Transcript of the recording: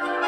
Bye.